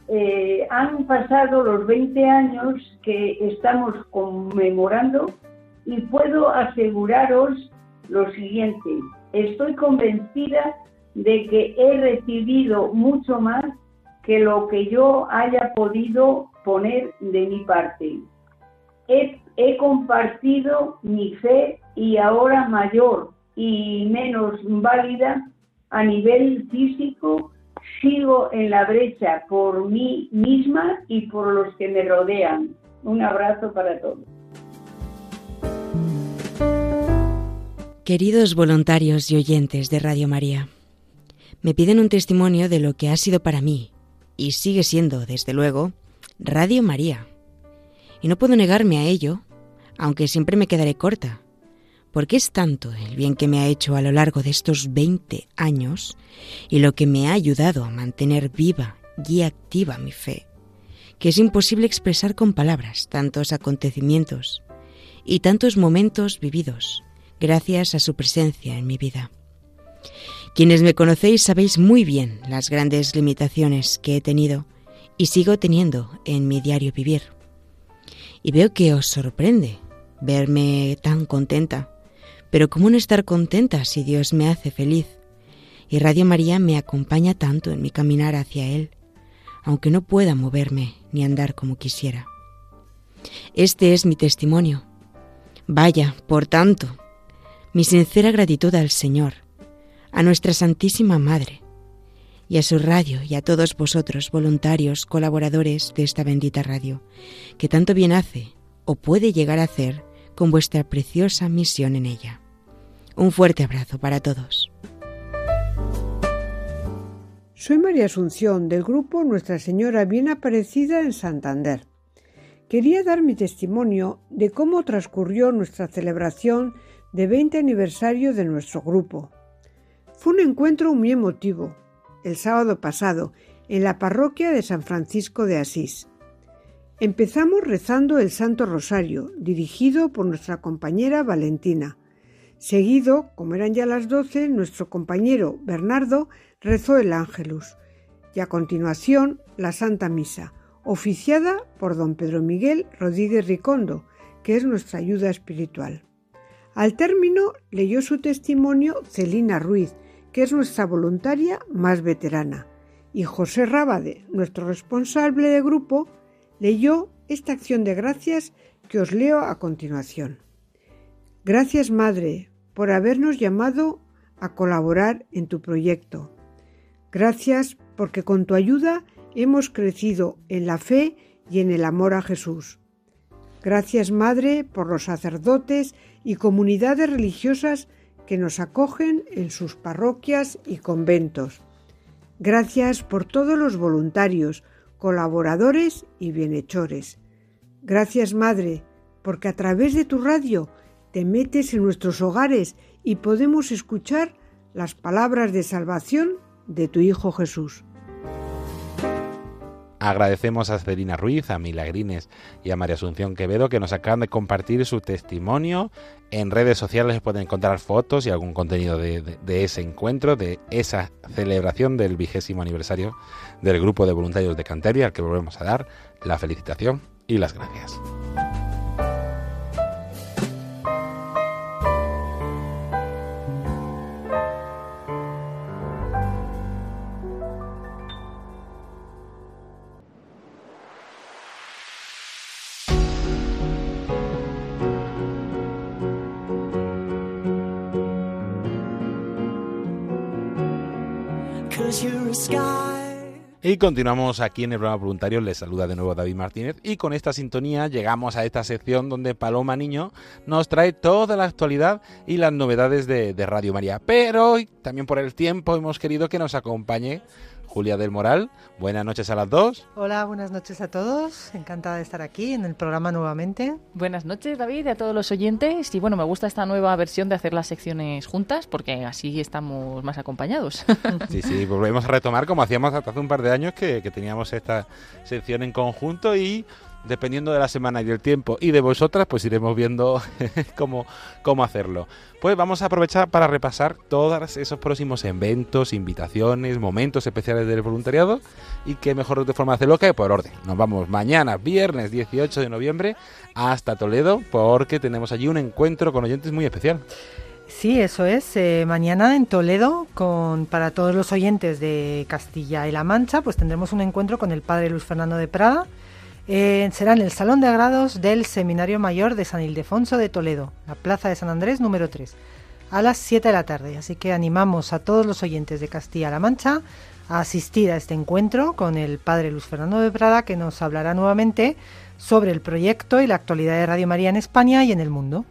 Eh, han pasado los 20 años que estamos conmemorando y puedo aseguraros lo siguiente, estoy convencida de que he recibido mucho más que lo que yo haya podido poner de mi parte. He, he compartido mi fe y ahora mayor y menos válida a nivel físico, sigo en la brecha por mí misma y por los que me rodean. Un abrazo para todos.
Queridos voluntarios y oyentes de Radio María, me piden un testimonio de lo que ha sido para mí, y sigue siendo, desde luego, Radio María. Y no puedo negarme a ello, aunque siempre me quedaré corta, porque es tanto el bien que me ha hecho a lo largo de estos 20 años y lo que me ha ayudado a mantener viva y activa mi fe, que es imposible expresar con palabras tantos acontecimientos y tantos momentos vividos gracias a su presencia en mi vida. Quienes me conocéis sabéis muy bien las grandes limitaciones que he tenido y sigo teniendo en mi diario vivir. Y veo que os sorprende verme tan contenta. Pero ¿cómo no estar contenta si Dios me hace feliz? Y Radio María me acompaña tanto en mi caminar hacia Él, aunque no pueda moverme ni andar como quisiera. Este es mi testimonio. Vaya, por tanto, mi sincera gratitud al Señor, a nuestra Santísima Madre, y a su radio y a todos vosotros, voluntarios, colaboradores de esta bendita radio, que tanto bien hace o puede llegar a hacer con vuestra preciosa misión en ella. Un fuerte abrazo para todos.
Soy María Asunción del grupo Nuestra Señora Bien Aparecida en Santander. Quería dar mi testimonio de cómo transcurrió nuestra celebración de 20 aniversario de nuestro grupo. Fue un encuentro muy emotivo, el sábado pasado, en la parroquia de San Francisco de Asís. Empezamos rezando el Santo Rosario, dirigido por nuestra compañera Valentina. Seguido, como eran ya las doce, nuestro compañero Bernardo rezó el Ángelus y a continuación la Santa Misa, oficiada por don Pedro Miguel Rodríguez Ricondo, que es nuestra ayuda espiritual. Al término leyó su testimonio Celina Ruiz, que es nuestra voluntaria más veterana, y José Rábade, nuestro responsable de grupo, leyó esta acción de gracias que os leo a continuación. Gracias, Madre, por habernos llamado a colaborar en tu proyecto. Gracias porque con tu ayuda hemos crecido en la fe y en el amor a Jesús. Gracias, Madre, por los sacerdotes y comunidades religiosas que nos acogen en sus parroquias y conventos. Gracias por todos los voluntarios, colaboradores y bienhechores. Gracias, Madre, porque a través de tu radio te metes en nuestros hogares y podemos escuchar las palabras de salvación de tu Hijo Jesús.
Agradecemos a Celina Ruiz, a Milagrines y a María Asunción Quevedo que nos acaban de compartir su testimonio. En redes sociales pueden encontrar fotos y algún contenido de, ese encuentro, de esa celebración del vigésimo aniversario del grupo de voluntarios de Canterbury, al que volvemos a dar la felicitación y las gracias. Y continuamos aquí en el programa voluntario. Les saluda de nuevo David Martínez. Y con esta sintonía llegamos a esta sección donde Paloma Niño nos trae toda la actualidad y las novedades de, Radio María. Pero hoy, también por el tiempo, hemos querido que nos acompañe Julia del Moral. Buenas noches a las dos.
Hola, buenas noches a todos. Encantada de estar aquí en el programa nuevamente.
Buenas noches, David, y a todos los oyentes. Y bueno, me gusta esta nueva versión de hacer las secciones juntas porque así estamos más acompañados. *laughs*
Sí, sí, volvemos a retomar como hacíamos hace un par de años que, que teníamos esta sección en conjunto y dependiendo de la semana y del tiempo y de vosotras, pues iremos viendo *laughs* cómo, cómo hacerlo. Pues vamos a aprovechar para repasar todos esos próximos eventos, invitaciones, momentos especiales del voluntariado y qué mejor de forma hacerlo que por orden. Nos vamos mañana, viernes 18 de noviembre, hasta Toledo porque tenemos allí un encuentro con oyentes muy especial.
Sí, eso es. Eh, mañana en Toledo, con, para todos los oyentes de Castilla y La Mancha, pues tendremos un encuentro con el padre Luis Fernando de Prada, eh, será en el Salón de Agrados del Seminario Mayor de San Ildefonso de Toledo, la Plaza de San Andrés número 3, a las 7 de la tarde. Así que animamos a todos los oyentes de Castilla-La Mancha a asistir a este encuentro con el padre Luis Fernando de Prada, que nos hablará nuevamente sobre el proyecto y la actualidad de Radio María en España y en el mundo.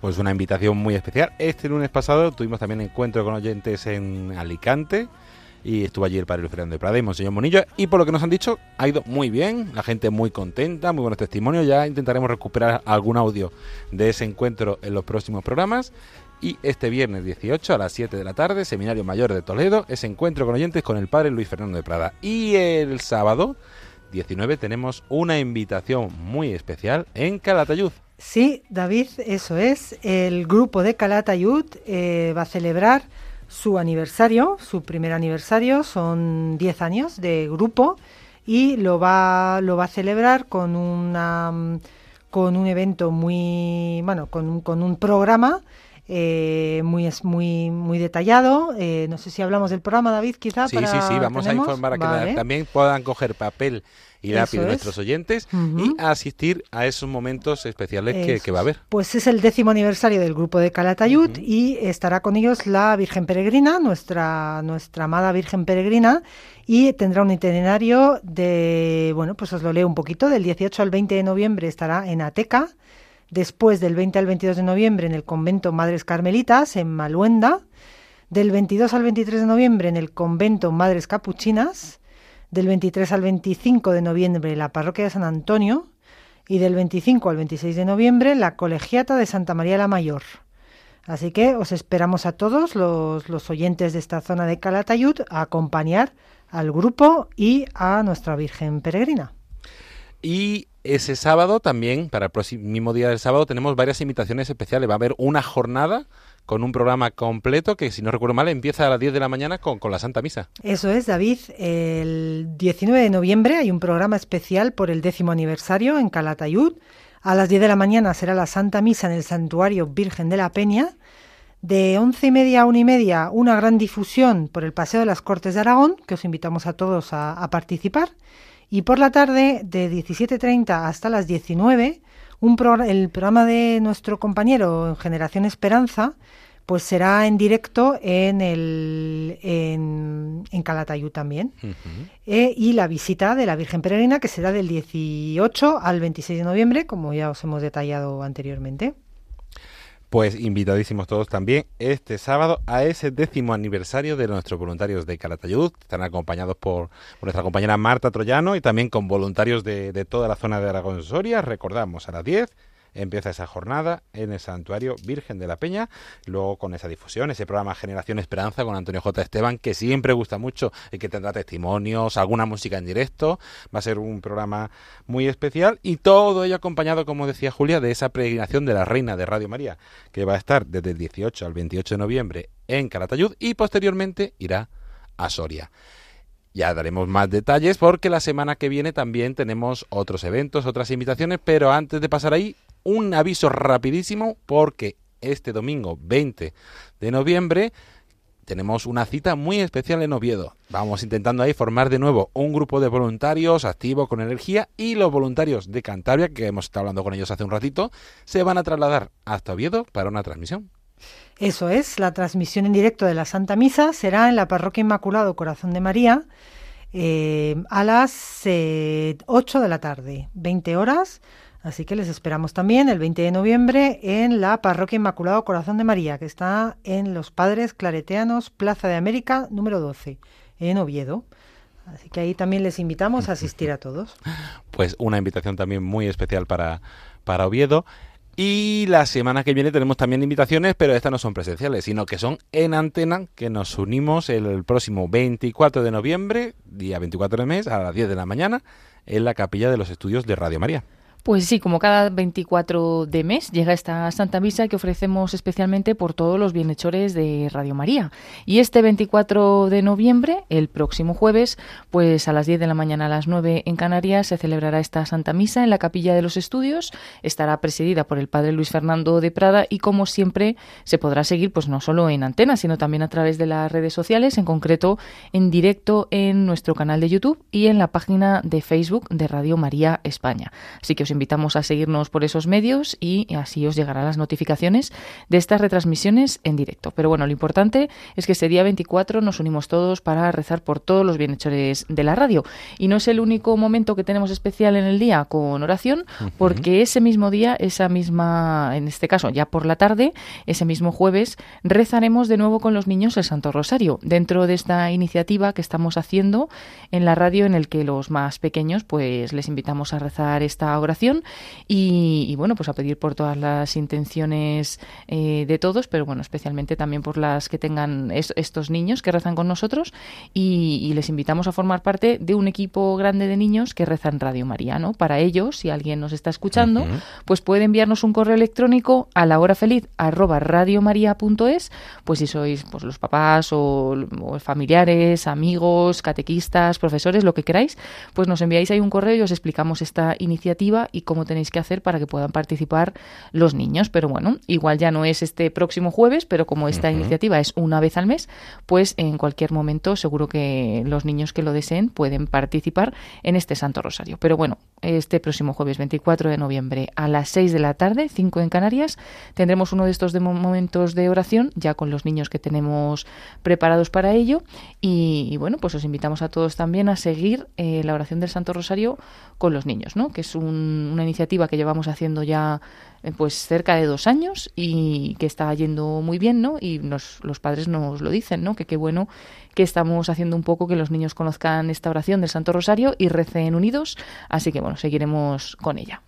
Pues una invitación muy especial. Este lunes pasado tuvimos también encuentro con oyentes en Alicante y estuvo allí el padre Luis Fernando de Prada y Monseñor Monillo y por lo que nos han dicho ha ido muy bien, la gente muy contenta, muy buenos testimonios, ya intentaremos recuperar algún audio de ese encuentro en los próximos programas y este viernes 18 a las 7 de la tarde, Seminario Mayor de Toledo, ese encuentro con oyentes con el padre Luis Fernando de Prada y el sábado 19 tenemos una invitación muy especial en Calatayud.
Sí, David, eso es. El grupo de Calatayud eh, va a celebrar su aniversario, su primer aniversario, son 10 años de grupo y lo va, lo va a celebrar con una con un evento muy bueno con un, con un programa eh, muy muy muy detallado. Eh, no sé si hablamos del programa David quizá
sí sí sí vamos a informar a que también puedan coger papel y lápiz de nuestros oyentes y asistir a esos momentos especiales que, va a haber.
Pues es el décimo aniversario del grupo de Calatayud y estará con ellos la Virgen Peregrina, nuestra, nuestra amada Virgen Peregrina, y tendrá un itinerario de, bueno, pues os lo leo un poquito, del 18 al 20 de noviembre estará en Ateca, después del 20 al 22 de noviembre en el convento Madres Carmelitas, en Maluenda, del 22 al 23 de noviembre en el convento Madres Capuchinas, del 23 al 25 de noviembre la parroquia de San Antonio y del 25 al 26 de noviembre la colegiata de Santa María la Mayor. Así que os esperamos a todos los, los oyentes de esta zona de Calatayud a acompañar al grupo y a nuestra Virgen Peregrina.
Y ese sábado también, para el próximo día del sábado, tenemos varias invitaciones especiales. Va a haber una jornada con un programa completo que, si no recuerdo mal, empieza a las 10 de la mañana con, la Santa Misa.
Eso es, David. El 19 de noviembre hay un programa especial por el décimo aniversario en Calatayud. A las 10 de la mañana será la Santa Misa en el Santuario Virgen de la Peña. De once y media a una y media, una gran difusión por el Paseo de las Cortes de Aragón, que os invitamos a todos a participar. Y por la tarde, de 17.30 hasta las 19, un el programa de nuestro compañero en Generación Esperanza, pues será en directo en el en, en Calatayud también. Eh, y la visita de la Virgen Peregrina, que será del 18 al 26 de noviembre, como ya os hemos detallado anteriormente.
Pues invitadísimos todos también este sábado a ese décimo aniversario de nuestros voluntarios de Calatayud. Están acompañados por, nuestra compañera Marta Troyano y también con voluntarios de, de toda la zona de Aragón Soria. Recordamos a las 10 empieza esa jornada en el Santuario Virgen de la Peña, luego con esa difusión, ese programa Generación Esperanza con Antonio J. Esteban, que siempre gusta mucho y que tendrá testimonios, alguna música en directo, va a ser un programa muy especial y todo ello acompañado, como decía Julia, de esa peregrinación de la Reina de Radio María, que va a estar desde el 18 al 28 de noviembre en Calatayud y posteriormente irá a Soria. Ya daremos más detalles porque la semana que viene también tenemos otros eventos, otras invitaciones, pero antes de pasar ahí, un aviso rapidísimo porque este domingo 20 de noviembre tenemos una cita muy especial en Oviedo. Vamos intentando ahí formar de nuevo un grupo de voluntarios activos con energía y los voluntarios de Cantabria, que hemos estado hablando con ellos hace un ratito, se van a trasladar hasta Oviedo para una transmisión.
Eso es, la transmisión en directo de la Santa Misa será en la Parroquia Inmaculado Corazón de María eh, a las 8 eh, de la tarde, 20 horas Así que les esperamos también el 20 de noviembre en la Parroquia Inmaculado Corazón de María, que está en Los Padres Claretianos, Plaza de América, número 12, en Oviedo. Así que ahí también les invitamos a asistir a todos. *laughs*
Pues una invitación también muy especial para, para Oviedo. Y la semana que viene tenemos también invitaciones, pero estas no son presenciales, sino que son en antena, que nos unimos el próximo 24 de noviembre, día 24 de mes, a las 10 de la mañana, en la capilla de los estudios de Radio María.
Pues sí, como cada 24 de mes llega esta Santa Misa que ofrecemos especialmente por todos los bienhechores de Radio María. Y este 24 de noviembre, el próximo jueves, pues a las 10 de la mañana a las 9 en Canarias se celebrará esta Santa Misa en la Capilla de los Estudios. Estará presidida por el Padre Luis Fernando de Prada y como siempre se podrá seguir pues no solo en antena, sino también a través de las redes sociales, en concreto en directo en nuestro canal de YouTube y en la página de Facebook de Radio María España. Así que os invitamos a seguirnos por esos medios y así os llegarán las notificaciones de estas retransmisiones en directo. Pero bueno, lo importante es que ese día 24 nos unimos todos para rezar por todos los bienhechores de la radio. Y no es el único momento que tenemos especial en el día con oración, porque ese mismo día, esa misma, en este caso ya por la tarde, ese mismo jueves, rezaremos de nuevo con los niños el Santo Rosario, dentro de esta iniciativa que estamos haciendo en la radio en el que los más pequeños pues les invitamos a rezar esta oración y, bueno, pues a pedir por todas las intenciones eh, de todos, pero bueno, especialmente también por las que tengan estos niños que rezan con nosotros y, les invitamos a formar parte de un equipo grande de niños que rezan Radio María, ¿no? Para ellos, si alguien nos está escuchando, pues puede enviarnos un correo electrónico a la hora feliz arroba radiomaria.es, pues si sois pues los papás o, o familiares, amigos, catequistas, profesores, lo que queráis, pues nos enviáis ahí un correo y os explicamos esta iniciativa y cómo tenéis que hacer para que puedan participar los niños. Pero bueno, igual ya no es este próximo jueves, pero como esta iniciativa es una vez al mes, pues en cualquier momento seguro que los niños que lo deseen pueden participar en este Santo Rosario. Pero bueno, este próximo jueves 24 de noviembre a las 6 de la tarde, 5 en Canarias, tendremos uno de estos de momentos de oración ya con los niños que tenemos preparados para ello. Y, bueno, pues os invitamos a todos también a seguir eh, la oración del Santo Rosario con los niños, ¿no? que es un una iniciativa que llevamos haciendo ya eh, pues cerca de dos años y que está yendo muy bien, ¿no? Y nos, los padres nos lo dicen, ¿no? Que qué bueno que estamos haciendo un poco que los niños conozcan esta oración del Santo Rosario y recen unidos, así que bueno, seguiremos con ella.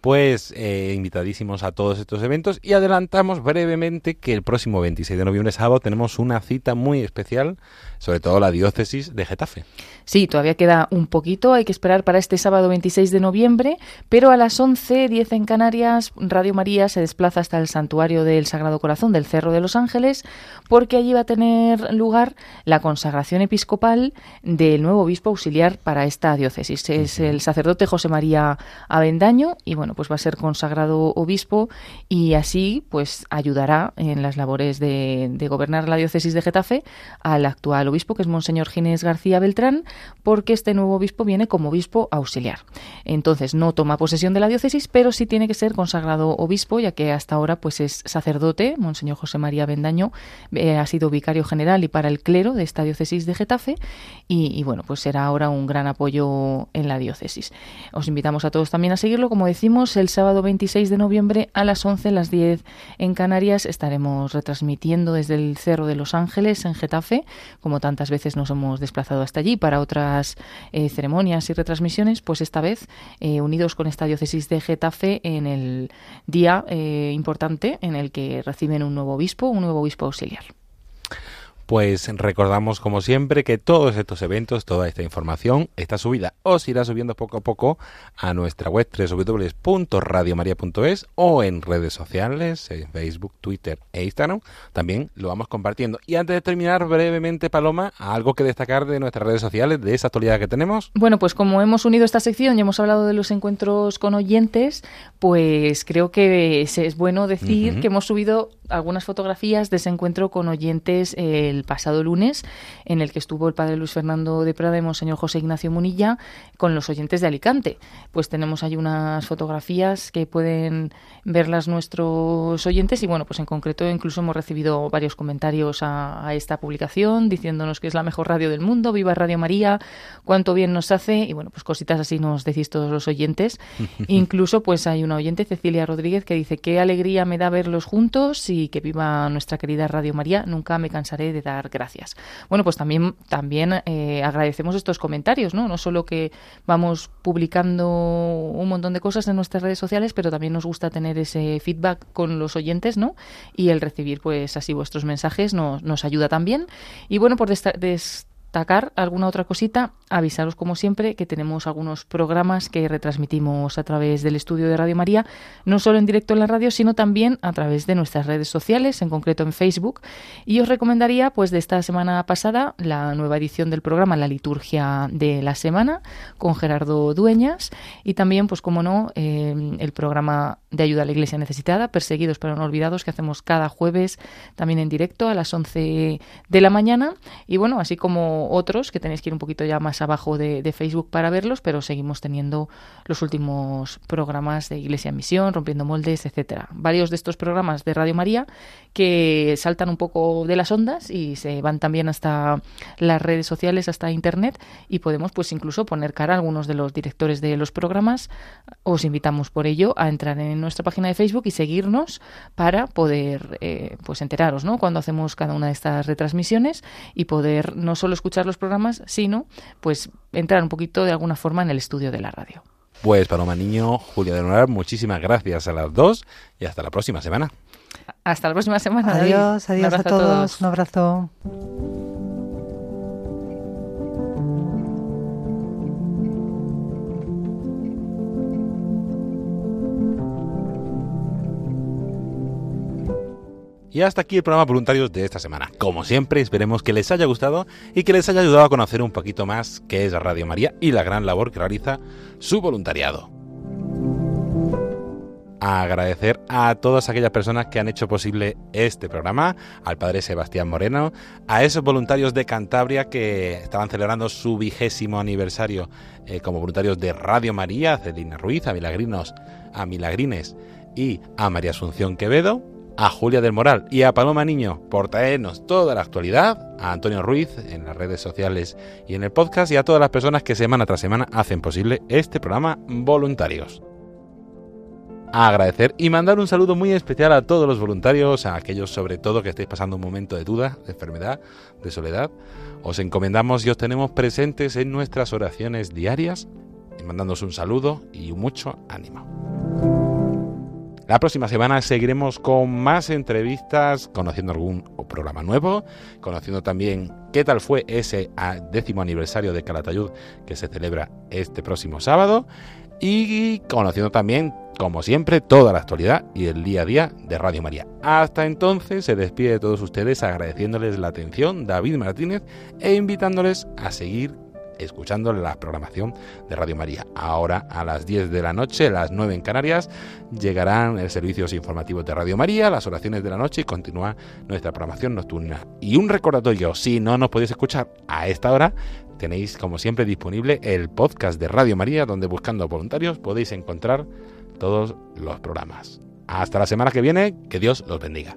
Pues eh, invitadísimos a todos estos eventos y adelantamos brevemente que el próximo 26 de noviembre sábado tenemos una cita muy especial, sobre todo la diócesis de Getafe.
Sí, todavía queda un poquito, hay que esperar para este sábado 26 de noviembre, pero a las 11.10 en Canarias, Radio María se desplaza hasta el santuario del Sagrado Corazón del Cerro de los Ángeles, porque allí va a tener lugar la consagración episcopal del nuevo obispo auxiliar para esta diócesis. Es el sacerdote José María Avendaño y bueno, pues va a ser consagrado obispo y así pues ayudará en las labores de, de gobernar la diócesis de Getafe al actual obispo que es Monseñor Ginés García Beltrán porque este nuevo obispo viene como obispo auxiliar. Entonces no toma posesión de la diócesis, pero sí tiene que ser consagrado obispo, ya que hasta ahora pues es sacerdote, Monseñor José María Bendaño eh, ha sido vicario general y para el clero de esta diócesis de Getafe y, bueno, pues será ahora un gran apoyo en la diócesis. Os invitamos a todos también a seguirlo, como decimos, el sábado 26 de noviembre a las 11, las 10 en Canarias estaremos retransmitiendo desde el Cerro de los Ángeles en Getafe, como tantas veces nos hemos desplazado hasta allí para otras eh, ceremonias y retransmisiones, pues esta vez eh, unidos con esta diócesis de Getafe en el día eh, importante en el que reciben un nuevo obispo, un nuevo obispo auxiliar.
Pues recordamos como siempre que todos estos eventos, toda esta información está subida o se irá subiendo poco a poco a nuestra web www.radiomaria.es o en redes sociales, en Facebook, Twitter e Instagram. También lo vamos compartiendo. Y antes de terminar brevemente, Paloma, algo que destacar de nuestras redes sociales, de esa actualidad que tenemos.
Bueno, pues como hemos unido esta sección y hemos hablado de los encuentros con oyentes, pues creo que es bueno decir que hemos subido algunas fotografías de ese encuentro con oyentes el pasado lunes, en el que estuvo el padre Luis Fernando de Prada y Monseñor José Ignacio Munilla con los oyentes de Alicante. Pues tenemos ahí unas fotografías que pueden verlas nuestros oyentes y bueno, pues en concreto incluso hemos recibido varios comentarios a, a esta publicación diciéndonos que es la mejor radio del mundo, viva Radio María, cuánto bien nos hace y bueno, pues cositas así nos decís todos los oyentes. *laughs* incluso pues hay una oyente, Cecilia Rodríguez, que dice qué alegría me da verlos juntos y que viva nuestra querida Radio María. Nunca me cansaré de dar gracias. Bueno, pues también, también eh, agradecemos estos comentarios, ¿no? No solo que vamos publicando un montón de cosas en nuestras redes sociales, pero también nos gusta tener ese feedback con los oyentes, ¿no? Y el recibir, pues así, vuestros mensajes nos, nos ayuda también. Y bueno, por des destacar alguna otra cosita, avisaros como siempre que tenemos algunos programas que retransmitimos a través del estudio de Radio María, no solo en directo en la radio, sino también a través de nuestras redes sociales, en concreto en Facebook. Y os recomendaría, pues, de esta semana pasada, la nueva edición del programa La Liturgia de la Semana, con Gerardo Dueñas, y también, pues, como no, eh, el programa de ayuda a la Iglesia necesitada, Perseguidos pero no olvidados, que hacemos cada jueves también en directo a las 11 de la mañana. Y bueno, así como otros, que tenéis que ir un poquito ya más abajo de, Facebook para verlos, pero seguimos teniendo los últimos programas de Iglesia en Misión, Rompiendo Moldes, etcétera. Varios de estos programas de Radio María que saltan un poco de las ondas y se van también hasta las redes sociales, hasta Internet, y podemos pues incluso poner cara a algunos de los directores de los programas. Os invitamos por ello a entrar en nuestra página de Facebook y seguirnos para poder eh, pues enteraros ¿no? cuando hacemos cada una de estas retransmisiones y poder no solo escuchar escuchar los programas, sino pues entrar un poquito de alguna forma en el estudio de la radio.
Pues Paloma Niño, Julia de Norar, muchísimas gracias a las dos y hasta la próxima semana.
Hasta la próxima semana.
Adiós, adiós a todos. Un abrazo.
Y hasta aquí el programa Voluntarios de esta semana. Como siempre, esperemos que les haya gustado y que les haya ayudado a conocer un poquito más qué es Radio María y la gran labor que realiza su voluntariado. agradecer a todas aquellas personas que han hecho posible este programa, al padre Sebastián Moreno, a esos voluntarios de Cantabria que estaban celebrando su vigésimo aniversario eh, como voluntarios de Radio María, a Celina Ruiz, a Milagrinos, a Milagrines y a María Asunción Quevedo, a Julia del Moral y a Paloma Niño por traernos toda la actualidad, a Antonio Ruiz en las redes sociales y en el podcast y a todas las personas que semana tras semana hacen posible este programa voluntarios. A agradecer y mandar un saludo muy especial a todos los voluntarios, a aquellos sobre todo que estéis pasando un momento de duda, de enfermedad, de soledad. Os encomendamos y os tenemos presentes en nuestras oraciones diarias, mandándoos un saludo y mucho ánimo. La próxima semana seguiremos con más entrevistas, conociendo algún programa nuevo, conociendo también qué tal fue ese ah, décimo aniversario de Calatayud que se celebra este próximo sábado y conociendo también, como siempre, toda la actualidad y el día a día de Radio María. Hasta entonces se despide de todos ustedes agradeciéndoles la atención David Martínez e invitándoles a seguir escuchando la programación de Radio María. Ahora a las 10 de la noche, las 9 en Canarias, llegarán los servicios informativos de Radio María, las oraciones de la noche y continúa nuestra programación nocturna. Y un recordatorio, si no nos podéis escuchar a esta hora, tenéis como siempre disponible el podcast de Radio María, donde buscando voluntarios podéis encontrar todos los programas. Hasta la semana que viene, que Dios los bendiga.